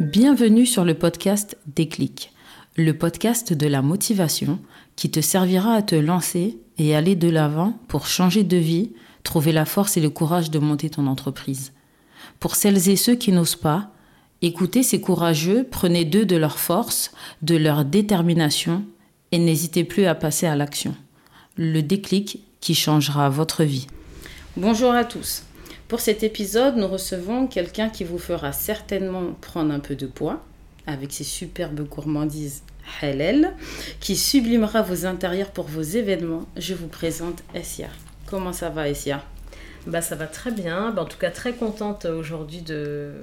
Bienvenue sur le podcast Déclic, le podcast de la motivation qui te servira à te lancer et aller de l'avant pour changer de vie, trouver la force et le courage de monter ton entreprise. Pour celles et ceux qui n'osent pas, écoutez ces courageux, prenez d'eux de leur force, de leur détermination et n'hésitez plus à passer à l'action. Le déclic qui changera votre vie. Bonjour à tous. Pour cet épisode, nous recevons quelqu'un qui vous fera certainement prendre un peu de poids avec ses superbes gourmandises halal, qui sublimera vos intérieurs pour vos événements. Je vous présente Essia. Comment ça va Essia? Bah, Ça va très bien. Bah, en tout cas, très contente aujourd'hui de,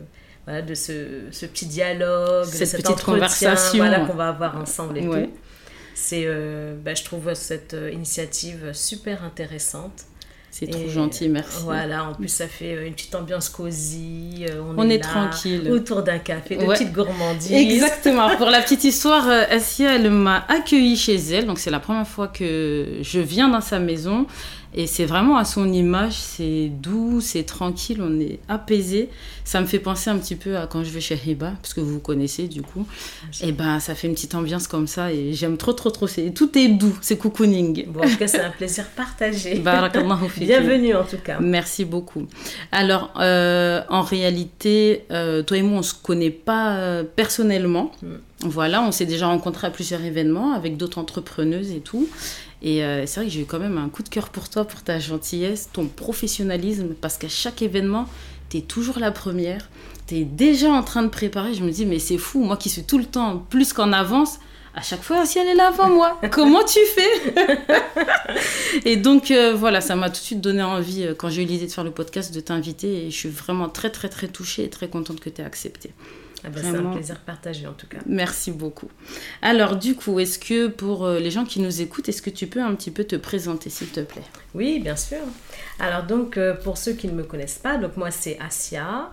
de ce, petit dialogue, cette, de petite conversation qu'on va avoir ensemble et tout. C'est, euh, bah, je trouve cette euh, initiative super intéressante. C'est trop gentil, merci. Voilà, en plus ça fait euh, une petite ambiance cosy. Euh, on, est, tranquille. Autour d'un café, de petites gourmandises. Exactement. Pour la petite histoire, euh, Assia, elle m'a accueillie chez elle. Donc c'est la première fois que je viens dans sa maison. Et c'est vraiment à son image, c'est doux, c'est tranquille, on est apaisé. Ça me fait penser un petit peu à quand je vais chez Hiba, parce que vous connaissez du coup. Et ben ça fait une petite ambiance comme ça et j'aime trop trop trop. Tout est doux, c'est cocooning. Bon, en tout cas, c'est un plaisir partagé. Bienvenue en tout cas. Merci beaucoup. Alors, euh, en réalité, euh, toi et moi, on se connaît pas euh, personnellement. Mm. Voilà, on s'est déjà rencontrés à plusieurs événements avec d'autres entrepreneuses et tout. Et euh, c'est vrai que j'ai eu quand même un coup de cœur pour toi, pour ta gentillesse, ton professionnalisme, parce qu'à chaque événement, tu es toujours la première. Tu es déjà en train de préparer. Je me dis, mais c'est fou, moi qui suis tout le temps plus qu'en avance, à chaque fois, si elle est là avant moi, comment tu fais? Et donc, euh, voilà, ça m'a tout de suite donné envie, euh, quand j'ai eu l'idée de faire le podcast, de t'inviter. Et je suis vraiment très, très, très touchée et très contente que tu aies accepté. Ah bah, c'est un plaisir partagé en tout cas. Merci beaucoup. Alors du coup, est-ce que pour euh, les gens qui nous écoutent, est-ce que tu peux un petit peu te présenter s'il te plaît? Oui, bien sûr. Alors donc euh, pour ceux qui ne me connaissent pas, donc moi c'est Asia.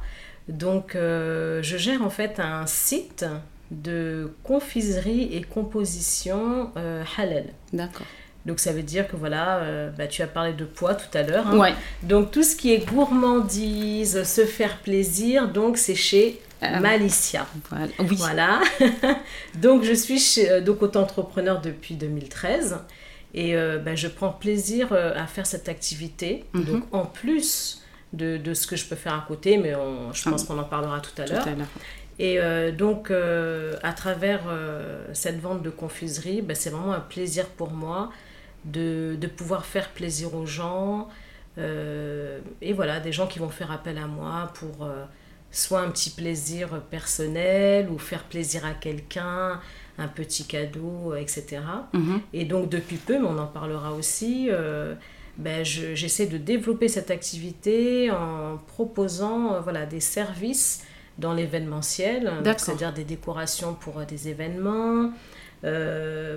Donc euh, je gère en fait un site de confiserie et composition halal. D'accord. Donc ça veut dire que voilà, bah, tu as parlé de poids tout à l'heure. Hein. Ouais. Donc tout ce qui est gourmandise, se faire plaisir, donc c'est chez euh, Malicia. Voilà. donc, je suis chez, euh, donc auto-entrepreneur depuis 2013 et euh, ben, je prends plaisir à faire cette activité. Mhm. Donc, en plus de, de, ce que je peux faire à côté, mais je pense ah. qu'on en parlera tout à l'heure. Et donc, à travers cette vente de confiserie, ben, c'est vraiment un plaisir pour moi de, de pouvoir faire plaisir aux gens. et voilà, des gens qui vont faire appel à moi pour soit un petit plaisir personnel ou faire plaisir à quelqu'un, un petit cadeau, etc. Mhm. Et donc depuis peu, mais on en parlera aussi, euh, ben, j'essaie de développer cette activité en proposant euh, voilà, des services dans l'événementiel, c'est-à-dire des décorations pour euh, des événements,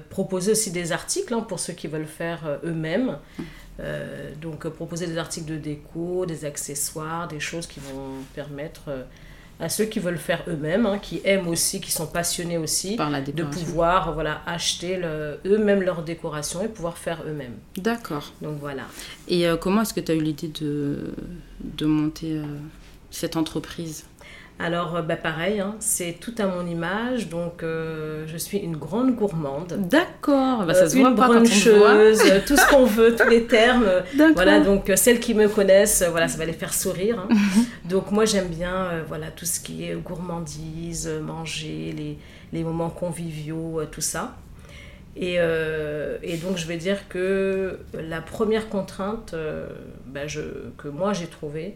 proposer aussi des articles hein, pour ceux qui veulent faire eux-mêmes. Euh, donc euh, proposer des articles de déco, des accessoires, des choses qui vont permettre euh, à ceux qui veulent faire eux-mêmes, hein, qui aiment aussi, qui sont passionnés aussi, de pouvoir voilà, acheter eux-mêmes leur décoration et pouvoir faire eux-mêmes. D'accord. Donc voilà. Et comment est-ce que tu as eu l'idée de, de monter cette entreprise? Alors, euh, bah, pareil, hein, c'est tout à mon image. Donc, euh, je suis une grande gourmande. D'accord. Bah, ça se voit une brancheuse, tout ce qu'on veut, tous les termes. Voilà, donc celles qui me connaissent, voilà, ça va les faire sourire. Hein. donc, moi, j'aime bien voilà, tout ce qui est gourmandise, manger, les, les moments conviviaux, tout ça. Et, et, donc, je vais dire que la première contrainte bah, je, que moi j'ai trouvée,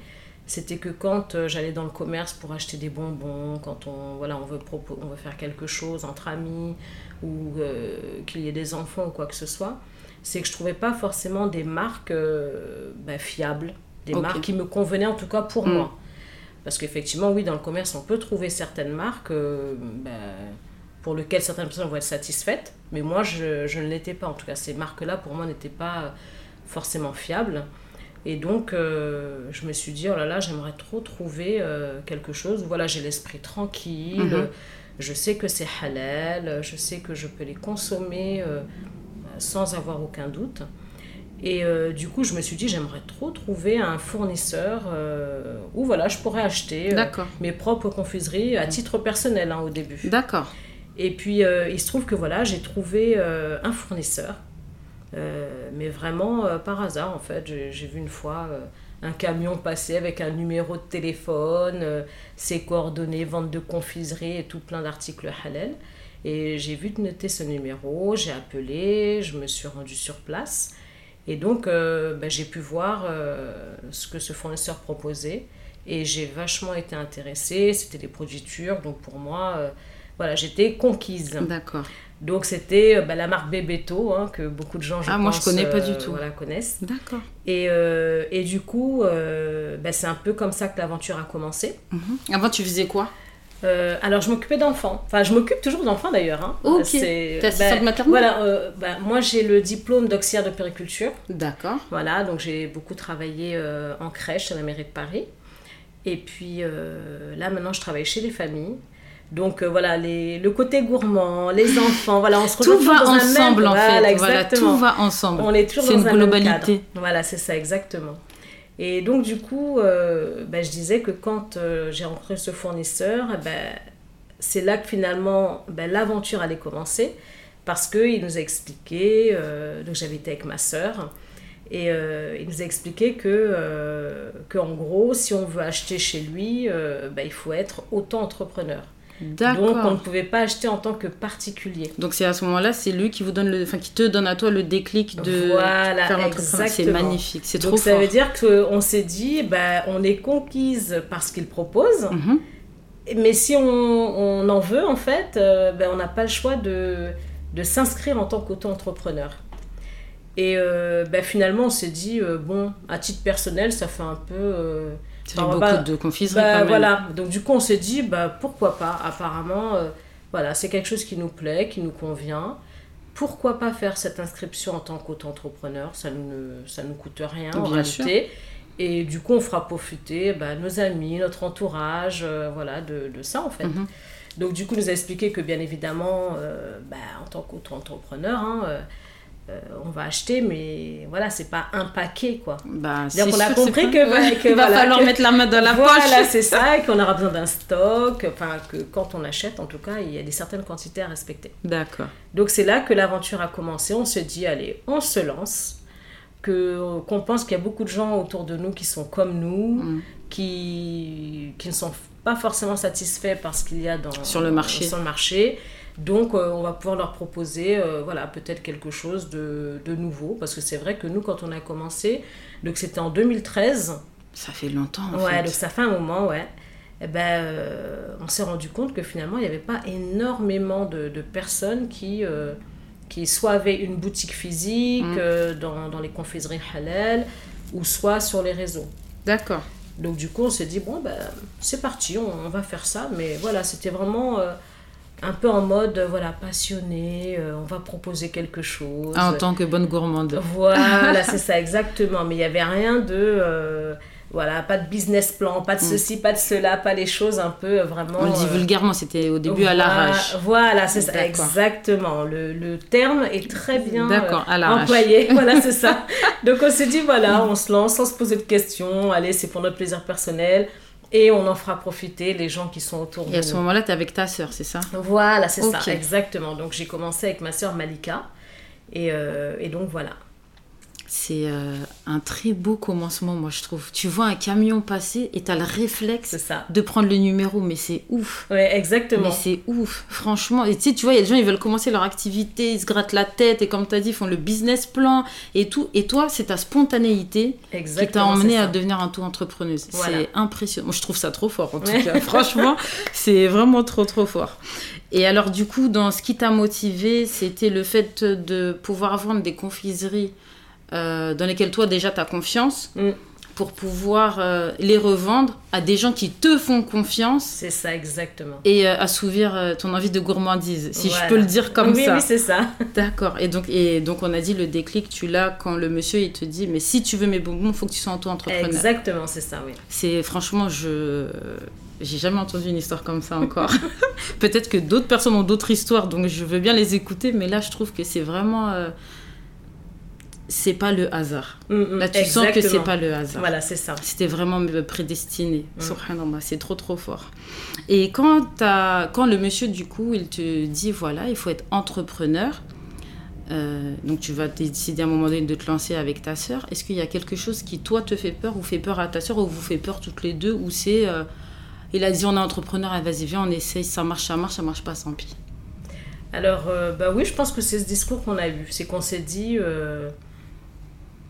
c'était que quand euh, j'allais dans le commerce pour acheter des bonbons, quand on, voilà, on, veut, on veut faire quelque chose entre amis ou euh, qu'il y ait des enfants ou quoi que ce soit, c'est que je trouvais pas forcément des marques euh, bah, fiables, des marques qui me convenaient en tout cas pour mm. moi. Parce qu'effectivement, oui, dans le commerce, on peut trouver certaines marques bah, pour lesquelles certaines personnes vont être satisfaites, mais moi, je, je ne l'étais pas. En tout cas, ces marques-là, pour moi, n'étaient pas forcément fiables. Et donc, euh, je me suis dit, oh là là, j'aimerais trop trouver euh, quelque chose. Voilà, j'ai l'esprit tranquille, mhm. je sais que c'est halal, je sais que je peux les consommer euh, sans avoir aucun doute. Et du coup, je me suis dit, j'aimerais trop trouver un fournisseur où voilà, je pourrais acheter mes propres confiseries à titre personnel hein, au début. D'accord. Et puis, il se trouve que voilà, j'ai trouvé un fournisseur, mais vraiment par hasard en fait. J'ai vu une fois un camion passer avec un numéro de téléphone, ses coordonnées, vente de confiserie et tout plein d'articles halal. Et j'ai vu noter ce numéro, j'ai appelé, je me suis rendue sur place. Et donc, euh, ben, j'ai pu voir euh, ce que ce fournisseur proposait. Et j'ai vachement été intéressée. C'était des produits turcs. Donc, pour moi, euh, voilà, j'étais conquise. D'accord. Donc, c'était ben, la marque Bebeto, hein, que beaucoup de gens, je ah, moi, je connais pas du tout. Voilà, connaissent. D'accord. Et, et, du coup, ben, c'est un peu comme ça que l'aventure a commencé. Mhm. Avant, tu faisais quoi? Euh, alors, je m'occupais d'enfants. Enfin, je m'occupe toujours d'enfants d'ailleurs. Hein. Ok. C'est, ben, maternelle? Voilà, euh, ben, moi j'ai le diplôme d'auxiliaire de périculture. D'accord. Voilà, donc j'ai beaucoup travaillé euh, en crèche à la mairie de Paris. Et puis là, maintenant, je travaille chez les familles. Donc voilà, les, le côté gourmand, les enfants, voilà, on se retrouve tout va ensemble en fait. Voilà, tout va ensemble. On est toujours dans une un globalité. Voilà, c'est ça, exactement. Et donc, du coup, euh, ben, je disais que quand euh, j'ai rencontré ce fournisseur, ben, c'est là que finalement ben, l'aventure allait commencer parce qu'il nous a expliqué, euh, donc j'avais été avec ma sœur, et il nous a expliqué que, que, en gros, si on veut acheter chez lui, il faut être auto-entrepreneur. Donc on ne pouvait pas acheter en tant que particulier. Donc c'est à ce moment-là, c'est lui qui vous donne le, enfin qui te donne à toi le déclic de voilà, faire l'entreprise. C'est magnifique, c'est trop Donc ça veut dire qu'on s'est dit, bah, on est conquise par ce qu'il propose. Mhm. Mais si on, on, en veut, en fait, euh, ben, on n'a pas le choix de, de s'inscrire en tant qu'auto-entrepreneur. Et euh, ben, finalement, on s'est dit, euh, bon, à titre personnel, ça fait un peu ça beaucoup bah, de confiserie bah, Voilà, donc du coup on s'est dit, bah, pourquoi pas, apparemment, euh, voilà, c'est quelque chose qui nous plaît, qui nous convient. Pourquoi pas faire cette inscription en tant qu'auto-entrepreneur? Ça ne ça nous coûte rien en réalité. Et du coup, on fera profiter bah, nos amis, notre entourage, euh, voilà, de, de, ça en fait. Mhm. Donc du coup, nous a expliqué que bien évidemment, euh, bah, en tant qu'auto-entrepreneur, hein, euh, on va acheter, mais voilà, c'est pas un paquet, quoi. Bah, on a compris que, va falloir mettre la main dans la poche. Voilà, c'est ça, et qu'on aura besoin d'un stock. Enfin, que quand on achète, en tout cas, il y a des certaines quantités à respecter. D'accord. Donc c'est là que l'aventure a commencé. On se dit, allez, on se lance. Que qu'on pense qu'il y a beaucoup de gens autour de nous qui sont comme nous, mm. qui qui ne sont pas forcément satisfaits par ce qu'il y a dans sur le marché. Sur le marché donc, euh, on va pouvoir leur proposer, euh, voilà, peut-être quelque chose de, de, nouveau. Parce que c'est vrai que nous, quand on a commencé, donc c'était en 2013. Ça fait longtemps, en Ouais, donc ça fait un moment, ouais. Et eh ben, euh, on s'est rendu compte que finalement, il n'y avait pas énormément de, de personnes qui, qui soit avaient une boutique physique mm. dans, dans, les confiseries halal, ou soit sur les réseaux. D'accord. Donc, du coup, on s'est dit, bon, ben, c'est parti, on, on, va faire ça. Mais voilà, c'était vraiment un peu en mode euh, voilà passionné euh, on va proposer quelque chose. En tant que bonne gourmande. Voilà c'est ça exactement. Mais il n'y avait rien de euh, voilà pas de business plan pas de mm. ceci pas de cela pas les choses un peu vraiment on le dit vulgairement c'était au début à l'arrache. voilà c'est ça exactement. Le, le, terme est très bien à employé. Voilà c'est ça. Donc on s'est dit voilà on se lance sans se poser de questions. Allez c'est pour notre plaisir personnel et on en fera profiter les gens qui sont autour de nous. Et à ce moment-là, tu es avec ta sœur, c'est ça? Voilà, c'est ça, exactement. Donc j'ai commencé avec ma sœur Malika. Et, euh, et donc voilà. C'est euh, un très beau commencement, moi, je trouve. Tu vois un camion passer et tu as le réflexe de prendre le numéro, mais c'est ouf. Ouais, exactement. Mais c'est ouf, franchement. Et tu sais, tu vois, il y a des gens, ils veulent commencer leur activité, ils se grattent la tête, et comme tu as dit, ils font le business plan et tout. Et toi, c'est ta spontanéité qui t'a emmené à devenir un tout entrepreneuse. C'est impressionnant. Moi, je trouve ça trop fort, en tout cas. franchement, c'est vraiment trop, trop fort. Et alors, du coup, dans ce qui t'a motivé, c'était le fait de pouvoir vendre des confiseries euh, dans lesquels toi déjà tu as confiance. Mm. Pour pouvoir euh, les revendre à des gens qui te font confiance. C'est ça, exactement. Et euh, assouvir ton envie de gourmandise, si je peux le dire comme ça. Oui, c'est ça. D'accord. Et donc, et donc, on a dit le déclic, tu l'as quand le monsieur il te dit Mais si tu veux mes bonbons, il faut que tu sois auto-entrepreneur. Exactement, c'est ça, oui. C'est franchement, je. J'ai jamais entendu une histoire comme ça encore. Peut-être que d'autres personnes ont d'autres histoires, donc je veux bien les écouter, mais là, je trouve que c'est vraiment c'est pas le hasard. Mm, mm, Là, tu sens que c'est pas le hasard. Voilà, c'est ça. C'était vraiment prédestiné. Mm. c'est trop, trop fort. Et quand, quand le monsieur, du coup, il te dit voilà, il faut être entrepreneur, euh, donc tu vas décider à un moment donné de te lancer avec ta sœur, est-ce qu'il y a quelque chose qui, toi, te fait peur ou fait peur à ta sœur ou vous fait peur toutes les deux ou c'est. Euh, il a dit on est entrepreneur, vas-y, viens, on essaye, ça marche, ça marche, ça marche pas, sans pis. Alors, euh, bah oui, je pense que c'est ce discours qu'on a eu. C'est qu'on s'est dit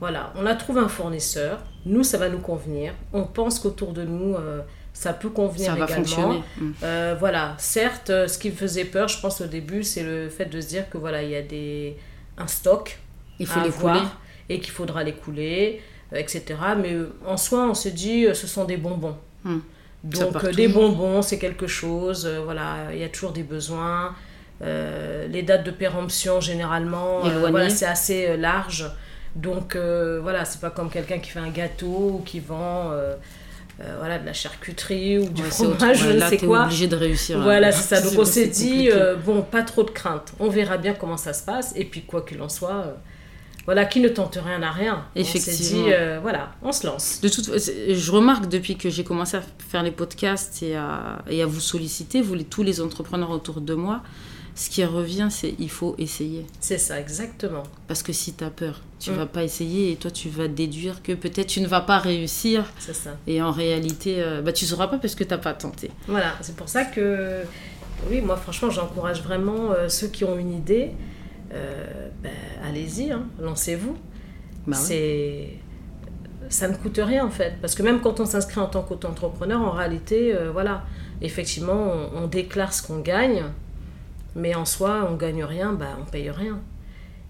voilà, on a trouvé un fournisseur, nous, ça va nous convenir. On pense qu'autour de nous, euh, ça peut convenir ça également. Fonctionner. Mm. Euh, voilà, certes, euh, ce qui me faisait peur, je pense au début, c'est le fait de se dire que voilà, il y a des, un stock. Il faut les couler. Et qu'il faudra les couler, etc. Mais en soi, on se dit, ce sont des bonbons. Mm. Donc, des bonbons, c'est quelque chose. voilà, il y a toujours des besoins. les dates de péremption, généralement, voilà, c'est assez large. Donc euh, voilà, c'est pas comme quelqu'un qui fait un gâteau ou qui vend euh, euh, voilà, de la charcuterie ou du fromage, je ne sais quoi. obligé de réussir. Voilà, c'est ça. Donc on s'est dit, bon, pas trop de crainte. On verra bien comment ça se passe. Et puis quoi qu'il en soit, voilà, qui ne tente rien n'a rien. Effectivement. On s'est dit, voilà, on se lance. De toute, je remarque depuis que j'ai commencé à faire les podcasts et à, et à vous solliciter, vous, tous les entrepreneurs autour de moi, ce qui revient, c'est il faut essayer. C'est ça, exactement. Parce que si tu as peur, tu ne mm. vas pas essayer et toi, tu vas déduire que peut-être tu ne vas pas réussir. C'est ça. Et en réalité, euh, bah, tu ne sauras pas parce que tu n'as pas tenté. Voilà, c'est pour ça que, oui, moi, franchement, j'encourage vraiment euh, ceux qui ont une idée. Euh, ben, allez-y, hein, lancez-vous. Bah c'est ça ne coûte rien en fait. Parce que même quand on s'inscrit en tant qu'auto-entrepreneur, en réalité, voilà, effectivement, on déclare ce qu'on gagne. Mais en soi, on gagne rien, bah, on paye rien.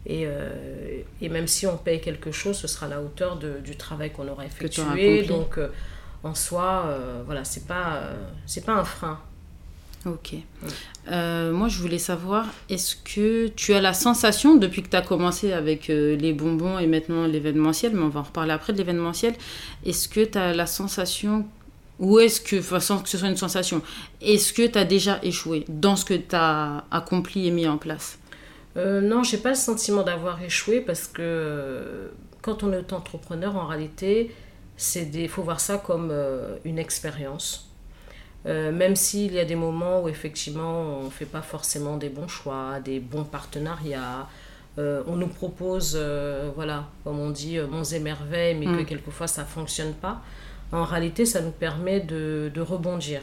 Et, euh, et, même si on paye quelque chose, ce sera à la hauteur de, du travail qu'on aura effectué. Donc, euh, en soi, euh, voilà, c'est pas, c'est pas un frein. Ok. moi, je voulais savoir, est-ce que tu as la sensation, depuis que tu as commencé avec les bonbons et maintenant l'événementiel, mais on va en reparler après de l'événementiel, est-ce que tu as la sensation ou est-ce que, sans que ce soit une sensation, est-ce que tu as déjà échoué dans ce que tu as accompli et mis en place? Euh, Non, j'ai pas le sentiment d'avoir échoué parce que euh, quand on est entrepreneur, en réalité, il faut voir ça comme euh, une expérience. Euh, même s'il y a des moments où effectivement on ne fait pas forcément des bons choix, des bons partenariats, on nous propose, voilà, comme on dit, monts et merveilles, mais que mm. quelquefois ça ne fonctionne pas en réalité, ça nous permet de, rebondir.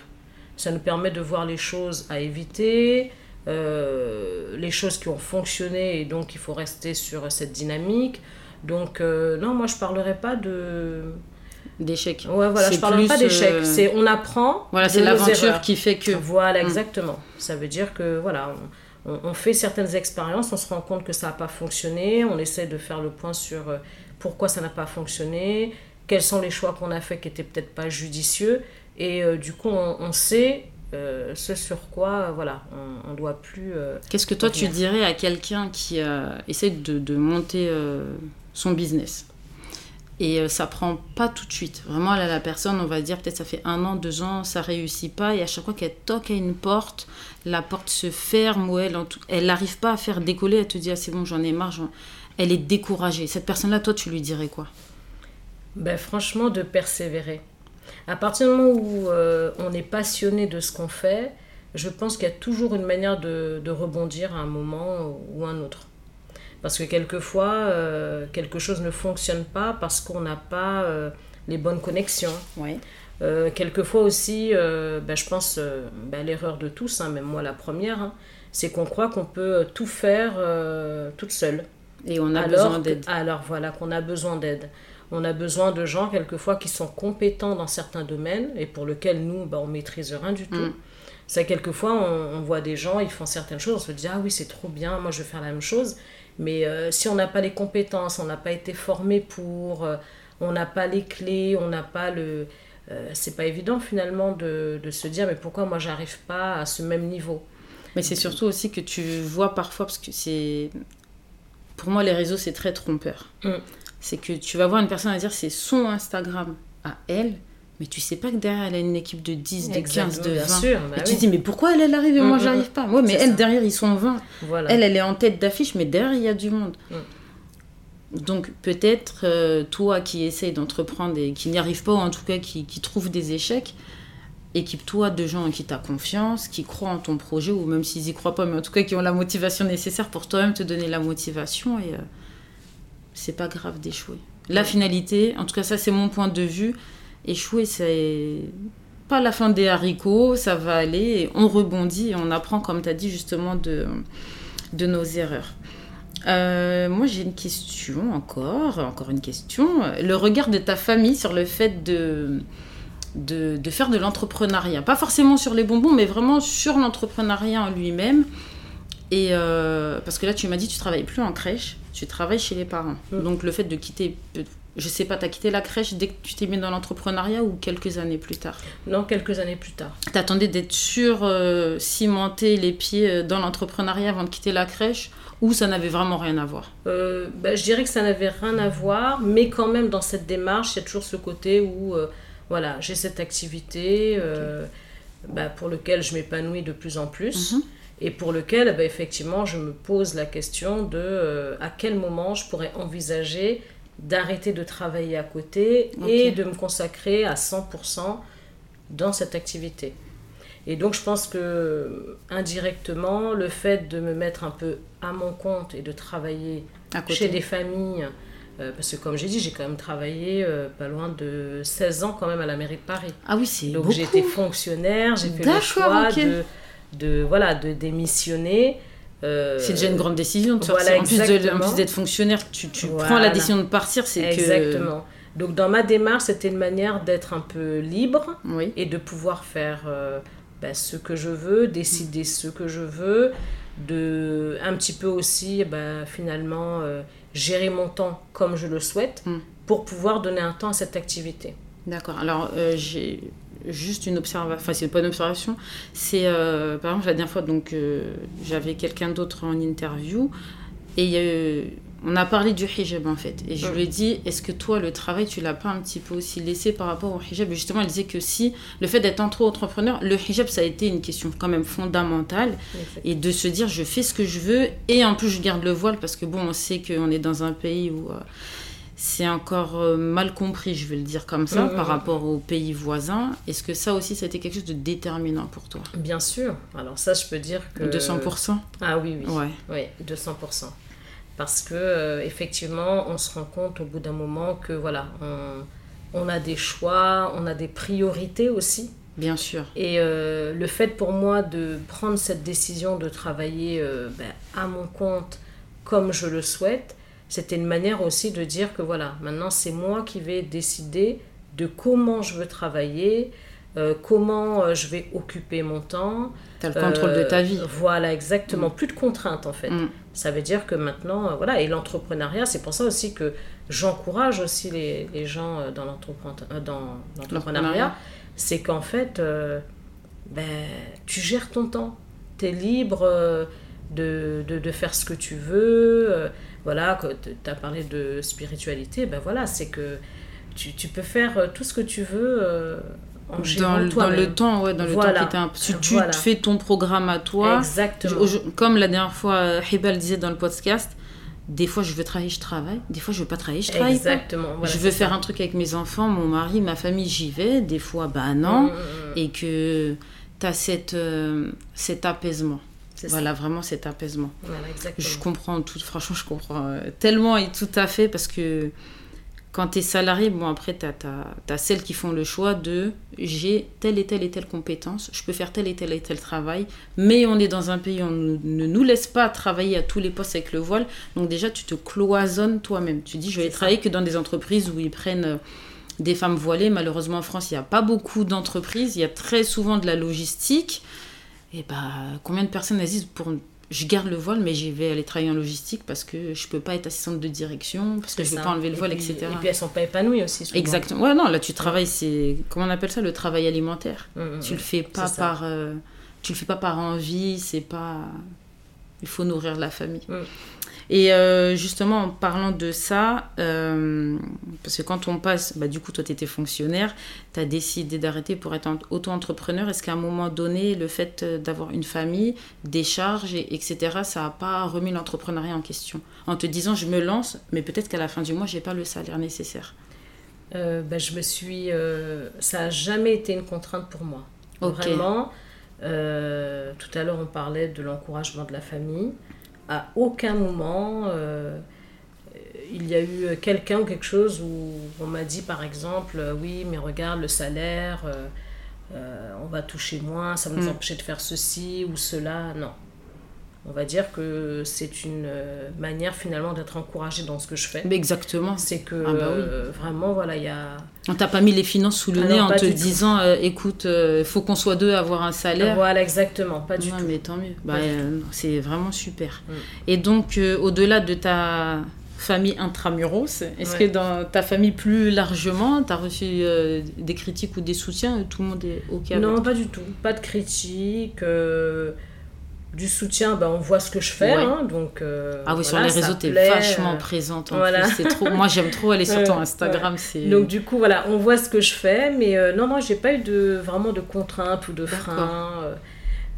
Ça nous permet de voir les choses à éviter, euh, les choses qui ont fonctionné et donc il faut rester sur cette dynamique. Donc euh, non, moi je parlerai pas de d'échec. Ouais, voilà, je parlerai pas d'échec. Euh, c'est on apprend. Voilà, c'est l'aventure qui fait que. Voilà, mm. exactement. Ça veut dire que voilà, on, on, fait certaines expériences, on se rend compte que ça n'a pas fonctionné, on essaie de faire le point sur pourquoi ça n'a pas fonctionné, quels sont les choix qu'on a fait qui n'étaient peut-être pas judicieux. Et euh, du coup, on, sait euh, ce sur quoi, euh, voilà, on ne doit plus... Qu'est-ce que toi, tu dirais à quelqu'un qui essaie de, de monter son business? Et ça prend pas tout de suite. Vraiment, là, la personne, on va dire, peut-être ça fait un an, deux ans, ça réussit pas. Et à chaque fois qu'elle toque à une porte, la porte se ferme ou elle elle n'arrive pas à faire décoller. Elle te dit, ah, c'est bon, j'en ai marre. Elle est découragée. Cette personne-là, toi, tu lui dirais quoi? Ben, Franchement, de persévérer. À partir du moment où euh, on est passionné de ce qu'on fait, je pense qu'il y a toujours une manière de, de, rebondir à un moment ou un autre. Parce que quelquefois, euh, quelque chose ne fonctionne pas parce qu'on n'a pas euh, les bonnes connexions. Quelquefois aussi, ben, je pense, ben, l'erreur de tous, hein, même moi la première, hein, c'est qu'on croit qu'on peut tout faire toute seule. Et on a besoin d'aide. Alors voilà, qu'on a besoin d'aide. On a besoin de gens, quelquefois, qui sont compétents dans certains domaines et pour lesquels nous, bah, on maîtrise rien du tout. Mm. C'est quelquefois, on, voit des gens, ils font certaines choses, on se dit, ah oui, c'est trop bien, moi je vais faire la même chose. Mais euh, si on n'a pas les compétences, on n'a pas été formé pour, euh, on n'a pas les clés, on n'a pas le... Euh, c'est pas évident finalement de, de, se dire, mais pourquoi moi j'arrive pas à ce même niveau? Mais c'est surtout aussi que tu vois parfois, parce que c'est... Pour moi, les réseaux, c'est très trompeur. Mm c'est que tu vas voir une personne à dire c'est son Instagram à elle, mais tu sais pas que derrière elle a une équipe de 10, de 15, de 20. Sûr, bah et tu te dis mais pourquoi elle, elle arrive et moi mm, mm, j'arrive mm. pas? Ouais, mais elle derrière ils sont 20. Elle, elle est en tête d'affiche, mais derrière il y a du monde. Donc peut-être euh, toi qui essayes d'entreprendre et qui n'y arrive pas, ou en tout cas qui, qui trouve des échecs, équipe-toi de gens qui t'as confiance, qui croient en ton projet, ou même s'ils y croient pas, mais en tout cas qui ont la motivation nécessaire pour toi-même te donner la motivation. Et euh, c'est pas grave d'échouer. La finalité, en tout cas ça c'est mon point de vue, échouer c'est pas la fin des haricots, ça va aller, on rebondit et on apprend, comme tu as dit justement, de, de nos erreurs. Euh, moi, j'ai une question encore, encore une question. Le regard de ta famille sur le fait de, de, de faire de l'entrepreneuriat. Pas forcément sur les bonbons, mais vraiment sur l'entrepreneuriat en lui-même. Et euh, parce que là, tu m'as dit, tu travailles plus en crèche, tu travailles chez les parents. Donc, le fait de quitter, je sais pas, tu as quitté la crèche dès que tu t'es mis dans l'entrepreneuriat ou quelques années plus tard? Non, quelques années plus tard. T'attendais d'être sûr, euh, cimenter les pieds dans l'entrepreneuriat avant de quitter la crèche ou ça n'avait vraiment rien à voir? Euh, bah, Je dirais que ça n'avait rien à voir, mais quand même dans cette démarche, il y a toujours ce côté où euh, voilà, j'ai cette activité euh, bah, pour lequel je m'épanouis de plus en plus. Mhm. Et pour lequel, bah, effectivement, je me pose la question de à quel moment je pourrais envisager d'arrêter de travailler à côté et de me consacrer à 100% dans cette activité. Et donc je pense que indirectement, le fait de me mettre un peu à mon compte et de travailler chez des familles, euh, parce que comme j'ai dit, j'ai quand même travaillé euh, pas loin de 16 ans quand même à la mairie de Paris. Ah oui, c'est Donc j'ai été fonctionnaire, j'ai fait le choix de, de, voilà, de démissionner. Euh, c'est déjà une grande décision. Voilà, en plus d'être fonctionnaire, tu, tu prends la décision de partir, c'est que... Exactement. Donc dans ma démarche, c'était une manière d'être un peu libre et de pouvoir faire ben, ce que je veux, décider ce que je veux, de un petit peu aussi ben, finalement euh, gérer mon temps comme je le souhaite mm. pour pouvoir donner un temps à cette activité. D'accord. Alors euh, j'ai juste une observation, enfin c'est pas une observation, c'est euh, par exemple la dernière fois donc j'avais quelqu'un d'autre en interview et on a parlé du hijab en fait. Et je lui ai dit, est-ce que toi, le travail, tu l'as pas un petit peu aussi laissé par rapport au hijab? Justement, elle disait que si, le fait d'être entrepreneur, le hijab, ça a été une question quand même fondamentale. Et de se dire, je fais ce que je veux, et en plus, je garde le voile, parce que bon, on sait qu'on est dans un pays où euh, c'est encore euh, mal compris, je vais le dire comme ça, par rapport aux pays voisins. Est-ce que ça aussi, ça a été quelque chose de déterminant pour toi? Bien sûr. Alors ça, je peux dire que... 200% Ah oui, oui. Ouais. Oui, 200% parce que euh, effectivement on se rend compte au bout d'un moment que voilà on, on, a des choix on a des priorités aussi bien sûr et euh, le fait pour moi de prendre cette décision de travailler euh, ben, à mon compte comme je le souhaite c'était une manière aussi de dire que voilà maintenant c'est moi qui vais décider de comment je veux travailler comment je vais occuper mon temps. Tu as le contrôle de ta vie. Voilà, exactement. Mm. Plus de contraintes en fait. Mm. Ça veut dire que maintenant, euh, voilà, et l'entrepreneuriat, c'est pour ça aussi que j'encourage aussi les, les, gens euh, dans l'entrepreneuriat, euh, c'est qu'en fait, ben, tu gères ton temps. Tu es libre de, de, de, faire ce que tu veux. Voilà, tu as parlé de spiritualité, ben voilà, c'est que tu, tu, peux faire tout ce que tu veux dans, le, dans le temps, ouais, dans le temps qui Tu, tu fais ton programme à toi. Exactement. comme la dernière fois, Hibal disait dans le podcast, des fois je veux travailler, je travaille. Des fois je veux pas travailler, je travaille Exactement. je veux faire un truc avec mes enfants, mon mari, ma famille, j'y vais. Des fois, bah non. Mm, mm, mm. Et que tu as cette, euh, cet apaisement. Voilà, vraiment cet apaisement. Voilà, je comprends tout, franchement, je comprends euh, tellement et tout à fait parce que quand tu es salarié, bon, après, tu as, celles qui font le choix de j'ai telle et telle et telle compétence, je peux faire tel et tel et tel travail, mais on est dans un pays où on ne nous laisse pas travailler à tous les postes avec le voile. Donc, déjà, tu te cloisonnes toi-même. Tu dis, je vais travailler que dans des entreprises où ils prennent euh, des femmes voilées. Malheureusement, en France, il n'y a pas beaucoup d'entreprises. Il y a très souvent de la logistique. Et bah, combien de personnes existent pour je garde le voile, mais j'y vais aller travailler en logistique parce que je peux pas être assistante de direction, parce que je ne veux pas enlever le voile, etc. Et puis elles sont pas épanouies aussi. Souvent. Exactement. Ouais, non, là tu travailles, c'est. Comment on appelle ça Le travail alimentaire. Mmh, mmh, tu le fais pas par. Euh, tu le fais pas par envie, c'est pas. Il faut nourrir la famille. Mmh. Et euh, justement, en parlant de ça, euh, parce que quand on passe, bah, du coup, toi, tu étais fonctionnaire, tu as décidé d'arrêter pour être auto-entrepreneur. Est-ce qu'à un moment donné, le fait d'avoir une famille, des charges, etc., ça n'a pas remis l'entrepreneuriat en question? En te disant, je me lance, mais peut-être qu'à la fin du mois, je n'ai pas le salaire nécessaire. Euh, bah, je me suis. ça n'a jamais été une contrainte pour moi. Vraiment. tout à l'heure, on parlait de l'encouragement de la famille à aucun moment euh, il y a eu quelqu'un ou quelque chose où on m'a dit par exemple euh, oui mais regarde le salaire euh, on va toucher moins ça va nous mm. empêcher de faire ceci ou cela non on va dire que c'est une euh, manière finalement d'être encouragé dans ce que je fais. Mais exactement. C'est que ah bah euh, vraiment, voilà, il y a... On t'a pas mis les finances sous le nez en te disant, euh, écoute, il faut qu'on soit deux à avoir un salaire. Voilà, exactement, pas du tout. Mais tant mieux. Bah, c'est vraiment super. Mm. Et donc, au-delà de ta famille intramuros, est-ce que dans ta famille plus largement, tu as reçu des critiques ou des soutiens? Tout le monde est OK Non, pas du tout. Pas de critiques du soutien, ben, on voit ce que je fais. Hein, donc, euh, ah oui, sur les réseaux, tu es vachement présente. trop... Moi, j'aime trop aller sur ton Instagram. Donc, du coup, voilà, on voit ce que je fais. Mais euh, non, non, j'ai pas eu de, vraiment de contraintes ou de freins.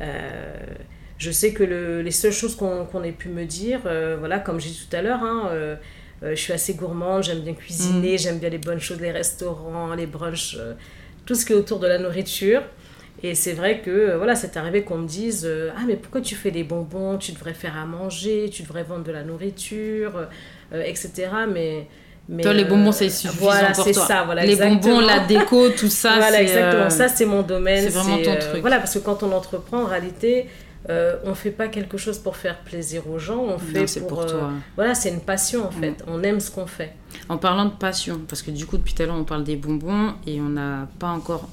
Euh, je sais que le, les seules choses qu'on ait pu me dire, voilà, comme j'ai dit tout à l'heure, hein, je suis assez gourmande, j'aime bien cuisiner, mm. j'aime bien les bonnes choses, les restaurants, les brunchs, tout ce qui est autour de la nourriture. Et c'est vrai que euh, voilà, c'est arrivé qu'on me dise euh, Ah, mais pourquoi tu fais des bonbons? Tu devrais faire à manger, tu devrais vendre de la nourriture, euh, etc. Mais. mais toi, les bonbons, c'est suffisant voilà, pour toi. Ça, voilà, les bonbons, la déco, tout ça. voilà, exactement. Ça, c'est mon domaine. C'est vraiment ton truc. Voilà, parce que quand on entreprend, en réalité, on ne fait pas quelque chose pour faire plaisir aux gens, on fait pour, pour toi. voilà, c'est une passion en fait. Mm. On aime ce qu'on fait. En parlant de passion, parce que du coup depuis tout à l'heure on parle des bonbons et on n'a pas encore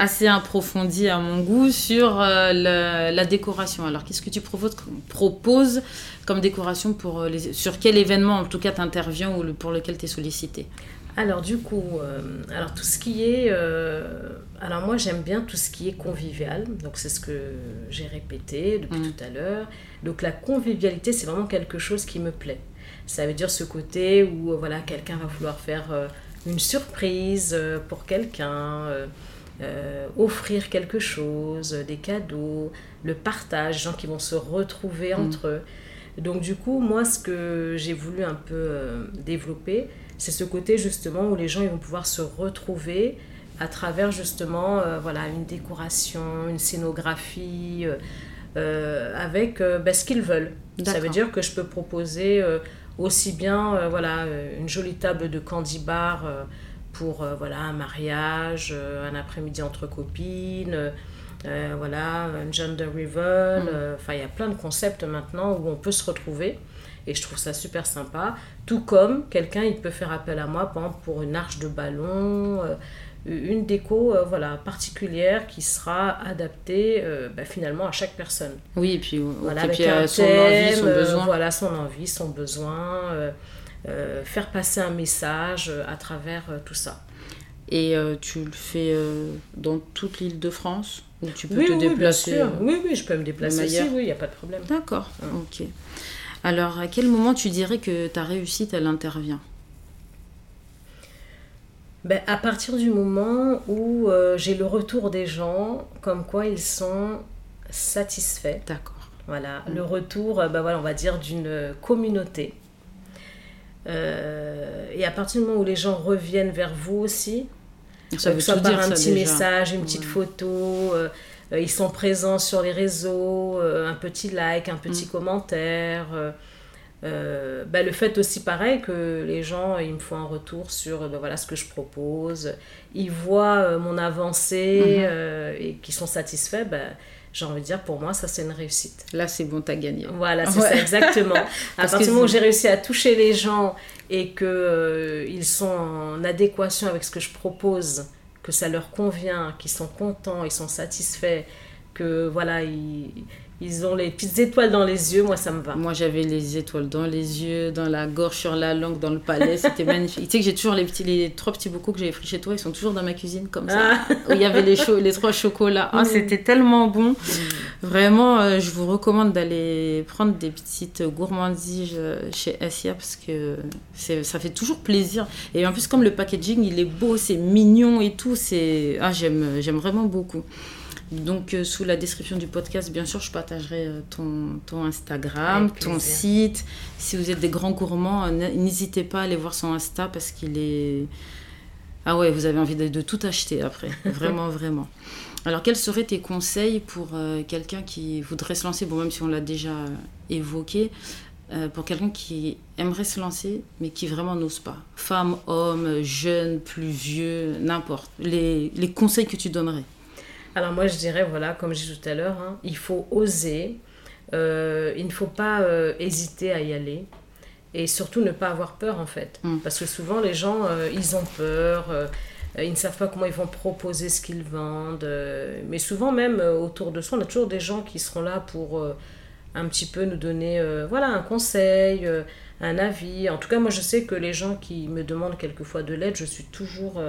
assez approfondie à mon goût sur euh, la, décoration. Alors, qu'est-ce que tu proposes, comme décoration pour euh, les, sur quel événement en tout cas tu interviens ou pour lequel tu es sollicité? Alors du coup, euh, alors tout ce qui est, alors moi j'aime bien tout ce qui est convivial, donc c'est ce que j'ai répété depuis mm. tout à l'heure. Donc la convivialité c'est vraiment quelque chose qui me plaît. Ça veut dire ce côté où voilà quelqu'un va vouloir faire une surprise pour quelqu'un. Euh, offrir quelque chose, des cadeaux, le partage, gens qui vont se retrouver mm. entre eux. Donc du coup, moi, ce que j'ai voulu un peu euh, développer, c'est ce côté justement où les gens ils vont pouvoir se retrouver à travers justement euh, voilà, une décoration, une scénographie, avec ben, ce qu'ils veulent. Ça veut dire que je peux proposer aussi bien voilà, une jolie table de candy bar pour euh, voilà, un mariage, euh, un après-midi entre copines, euh, voilà, un gender reveal. Mm. Enfin, il y a plein de concepts maintenant où on peut se retrouver. Et je trouve ça super sympa. Tout comme quelqu'un, il peut faire appel à moi, par exemple, pour une arche de ballon, une déco voilà, particulière qui sera adaptée bah, finalement à chaque personne. Oui, et puis, voilà, avec son envie, son besoin. voilà, son envie, son besoin. Euh, faire passer un message euh, à travers euh, tout ça. Et tu le fais dans toute l'île de France ou tu peux te déplacer Oui, bien sûr. oui, oui, je peux me déplacer aussi, oui, il n'y a pas de problème. D'accord, ok. Alors, à quel moment tu dirais que ta réussite, elle intervient? Ben, À partir du moment où j'ai le retour des gens, comme quoi ils sont satisfaits. D'accord. Voilà, le retour, ben voilà, on va dire, d'une communauté euh, et à partir du moment où les gens reviennent vers vous aussi, ça veut soit par un petit message, une petite photo, euh, euh, ils sont présents sur les réseaux, un petit like, un petit mm. commentaire. Bah, le fait aussi pareil que les gens ils me font un retour sur voilà ce que je propose ils voient mon avancée mm-hmm. et qu'ils sont satisfaits bah, j'ai envie de dire, pour moi, ça c'est une réussite. Là, c'est bon, t'as gagné. Voilà, c'est ça, exactement. à partir du moment où j'ai réussi à toucher les gens et qu'ils euh, ils sont en adéquation avec ce que je propose, que ça leur convient, qu'ils sont contents, ils sont satisfaits, que voilà, ils, ils ont les petites étoiles dans les yeux, moi ça me va. Moi j'avais les étoiles dans les yeux, dans la gorge, sur la langue, dans le palais, c'était magnifique. tu sais que j'ai toujours les, petits, les trois petits bocaux que j'avais pris chez toi, ils sont toujours dans ma cuisine comme ça. Ah. Où il y avait les, les trois chocolats. Ah, mm. c'était tellement bon. Mm. Vraiment, euh, je vous recommande d'aller prendre des petites gourmandises euh, chez Asia parce que ça fait toujours plaisir. Et en plus, comme le packaging il est beau, c'est mignon et tout, c'est ah, j'aime vraiment beaucoup. Donc, euh, sous la description du podcast, bien sûr, je partagerai euh, ton, ton Instagram, ton site. Si vous êtes des grands gourmands, euh, n'hésitez pas à aller voir son Insta parce qu'il est. Ah ouais, vous avez envie de, tout acheter après. Vraiment, vraiment. Alors, quels seraient tes conseils pour quelqu'un qui voudrait se lancer? Bon, même si on l'a déjà évoqué, pour quelqu'un qui aimerait se lancer, mais qui vraiment n'ose pas. Femme, homme, jeune, plus vieux, n'importe. Les, les conseils que tu donnerais alors moi je dirais, voilà, comme j'ai dit tout à l'heure, hein, il faut oser, euh, il ne faut pas euh, hésiter à y aller et surtout ne pas avoir peur en fait. Mm. Parce que souvent les gens, euh, ils ont peur, ils ne savent pas comment ils vont proposer ce qu'ils vendent. mais souvent même autour de soi, on a toujours des gens qui seront là pour un petit peu nous donner voilà, un conseil, un avis. En tout cas, moi je sais que les gens qui me demandent quelquefois de l'aide, je suis toujours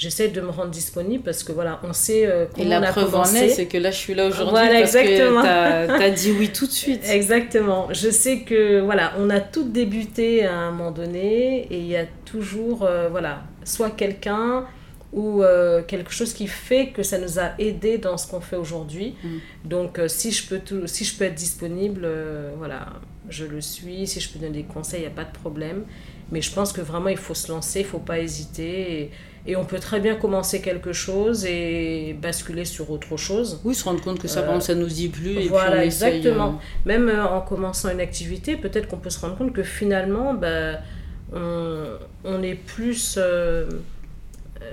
j'essaie de me rendre disponible parce que voilà, on sait euh, comment Et la preuve en est, c'est que là, je suis là aujourd'hui voilà, parce exactement. que tu as, dit oui tout de suite. Exactement. Je sais que voilà, on a toutes débuté à un moment donné et il y a toujours euh, voilà, soit quelqu'un ou euh, quelque chose qui fait que ça nous a aidé dans ce qu'on fait aujourd'hui. Mm. Donc si je peux tout, si je peux être disponible, voilà, je le suis. Si je peux donner des conseils, il n'y a pas de problème. Mais je pense que vraiment il faut se lancer, il faut pas hésiter. Et, et on peut très bien commencer quelque chose et basculer sur autre chose. Oui, se rendre compte que ça commence à nous y plus. Et voilà, puis exactement. Euh, Même euh, en commençant une activité, peut-être qu'on peut se rendre compte que finalement, bah, on, on est plus. Euh,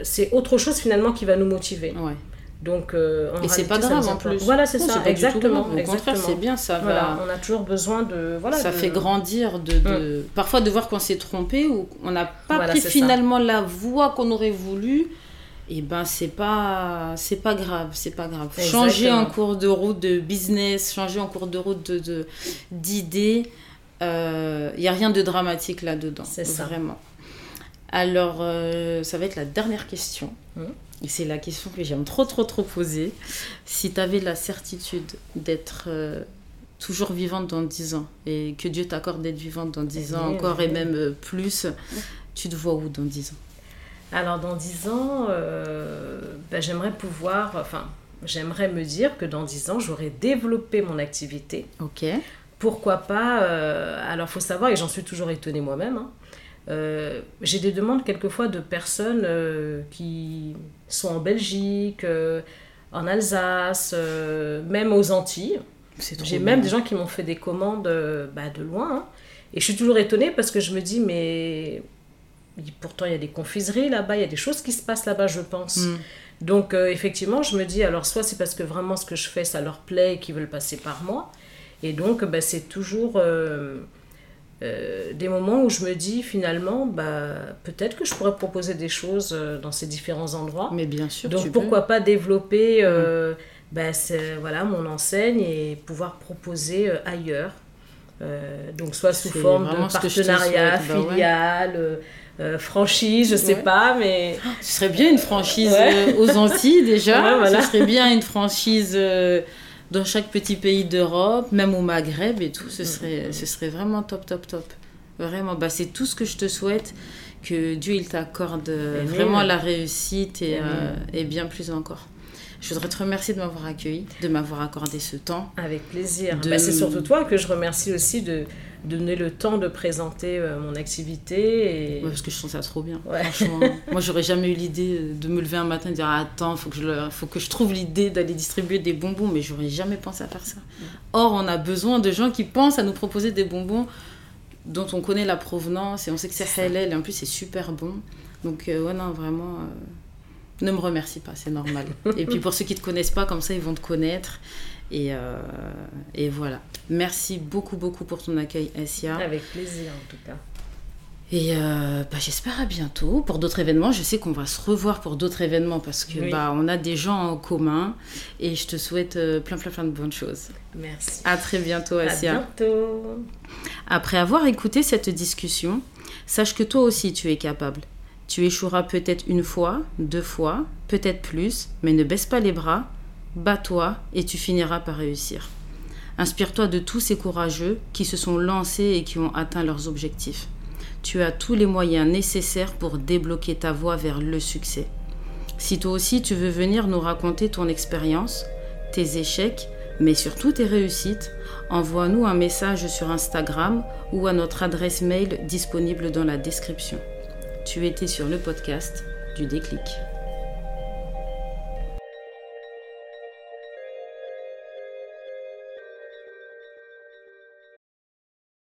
c'est autre chose finalement qui va nous motiver. Ouais. Donc, euh, et c'est pas grave en plus. Voilà, c'est ça, exactement. Au contraire, c'est bien, ça voilà, On a toujours besoin de. Voilà, ça fait grandir, de, de... Mm. parfois de voir qu'on s'est trompé ou on n'a pas pris finalement la voie qu'on aurait voulu. Et eh ben c'est pas c'est pas grave, c'est pas grave. Changer en cours de route de business, changer en cours de route de d'idées, il euh, y a rien de dramatique là-dedans. C'est ça. Vraiment. Alors, euh, ça va être la dernière question. Mm. Et c'est la question que j'aime trop, trop, trop poser. Si tu avais la certitude d'être euh, toujours vivante dans 10 ans et que Dieu t'accorde d'être vivante dans 10 ans encore et même euh, plus, tu te vois où dans 10 ans? Alors, dans 10 ans, euh, ben, j'aimerais pouvoir, enfin, j'aimerais me dire que dans 10 ans, j'aurais développé mon activité. Ok. Pourquoi pas Alors, faut savoir, et j'en suis toujours étonnée moi-même, hein, euh, j'ai des demandes quelquefois de personnes euh, qui sont en Belgique, euh, en Alsace, même aux Antilles. J'ai même des gens qui m'ont fait des commandes bah, de loin. Hein. Et je suis toujours étonnée parce que je me dis, mais pourtant il y a des confiseries là-bas, il y a des choses qui se passent là-bas, je pense. Mm. Donc effectivement, je me dis, alors soit c'est parce que vraiment ce que je fais, ça leur plaît et qu'ils veulent passer par moi. Et donc, bah, c'est toujours euh, des moments où je me dis finalement, bah, peut-être que je pourrais proposer des choses euh, dans ces différents endroits. Mais bien sûr. Donc pourquoi pas développer euh, mm. bah, voilà, mon enseigne et pouvoir proposer ailleurs. donc soit sous forme de partenariat, bah filiale. franchise, je sais pas, mais... Ce serait bien une franchise aux Antilles déjà. Ce serait bien une franchise dans chaque petit pays d'Europe, même au Maghreb et tout, ce mm. serait, ce serait vraiment top, top, top. Vraiment, bah, c'est tout ce que je te souhaite, que Dieu il t'accorde vraiment la réussite et, euh, et, bien plus encore. Je voudrais te remercier de m'avoir accueilli, de m'avoir accordé ce temps. Avec plaisir. Bah, c'est surtout toi que je remercie aussi de, donner le temps de présenter euh, mon activité. Et... parce que je trouve ça trop bien. Franchement, moi, j'aurais jamais eu l'idée de me lever un matin et de dire Attends, il faut, que je, faut que je trouve l'idée d'aller distribuer des bonbons, mais j'aurais jamais pensé à faire ça. Or, on a besoin de gens qui pensent à nous proposer des bonbons dont on connaît la provenance et on sait que c'est halal et en plus, c'est super bon. Donc, euh, ouais, non, vraiment. Euh, ne me remercie pas, c'est normal. et puis pour ceux qui ne te connaissent pas, comme ça, ils vont te connaître. Et, euh, et voilà. Merci beaucoup, beaucoup pour ton accueil, Essia. Avec plaisir, en tout cas. Et euh, bah, j'espère à bientôt pour d'autres événements. Je sais qu'on va se revoir pour d'autres événements parce que bah, on a des gens en commun et je te souhaite euh, plein plein plein de bonnes choses. Merci. À très bientôt, Asia. À bientôt. Après avoir écouté cette discussion, sache que toi aussi tu es capable. Tu échoueras peut-être une fois, deux fois, peut-être plus, mais ne baisse pas les bras, bats-toi et tu finiras par réussir. Inspire-toi de tous ces courageux qui se sont lancés et qui ont atteint leurs objectifs tu as tous les moyens nécessaires pour débloquer ta voie vers le succès. Si toi aussi tu veux venir nous raconter ton expérience, tes échecs, mais surtout tes réussites, envoie-nous un message sur Instagram ou à notre adresse mail disponible dans la description. Tu étais sur le podcast du déclic.